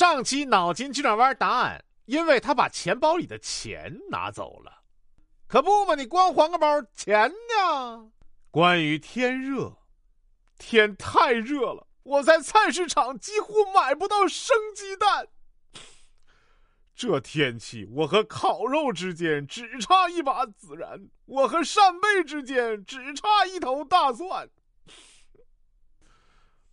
上期脑筋急转弯答案，因为他把钱包里的钱拿走了。可不嘛，你光还个包，钱呢？关于天热，天太热了，我在菜市场几乎买不到生鸡蛋。这天气，我和烤肉之间只差一把孜然，我和扇贝之间只差一头大蒜。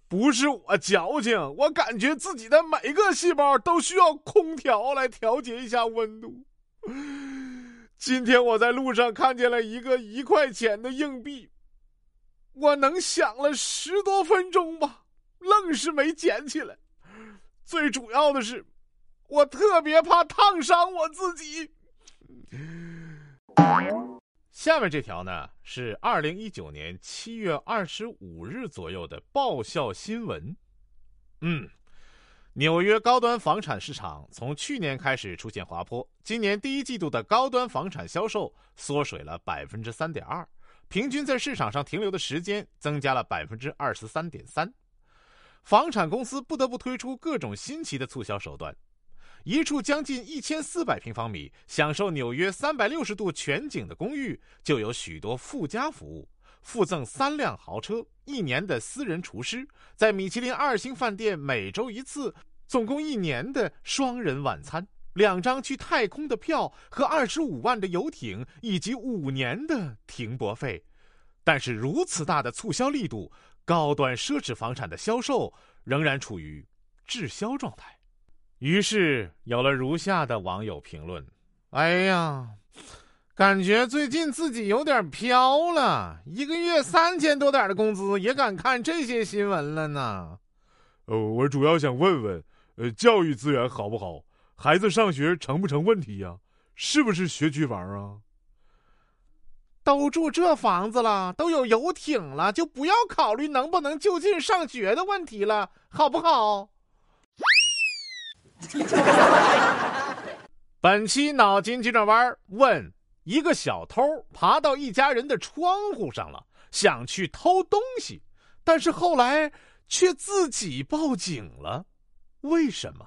不是我矫情，我感觉自己的每个细胞都需要空调来调节一下温度。今天我在路上看见了一个一块钱的硬币，我能想了十多分钟吧，愣是没捡起来。最主要的是，我特别怕烫伤我自己。下面这条呢是二零一九年七月二十五日左右的爆笑新闻。嗯，纽约高端房产市场从去年开始出现滑坡，今年第一季度的高端房产销售缩水了百分之三点二，平均在市场上停留的时间增加了百分之二十三点三，房产公司不得不推出各种新奇的促销手段。一处将近一千四百平方米、享受纽约三百六十度全景的公寓，就有许多附加服务：附赠三辆豪车、一年的私人厨师、在米其林二星饭店每周一次、总共一年的双人晚餐、两张去太空的票和二十五万的游艇，以及五年的停泊费。但是，如此大的促销力度，高端奢侈房产的销售仍然处于滞销状态。于是有了如下的网友评论：“哎呀，感觉最近自己有点飘了，一个月三千多点的工资也敢看这些新闻了呢。”呃，我主要想问问，呃，教育资源好不好？孩子上学成不成问题呀？是不是学区房啊？都住这房子了，都有游艇了，就不要考虑能不能就近上学的问题了，好不好？本期脑筋急转弯问：一个小偷爬到一家人的窗户上了，想去偷东西，但是后来却自己报警了，为什么？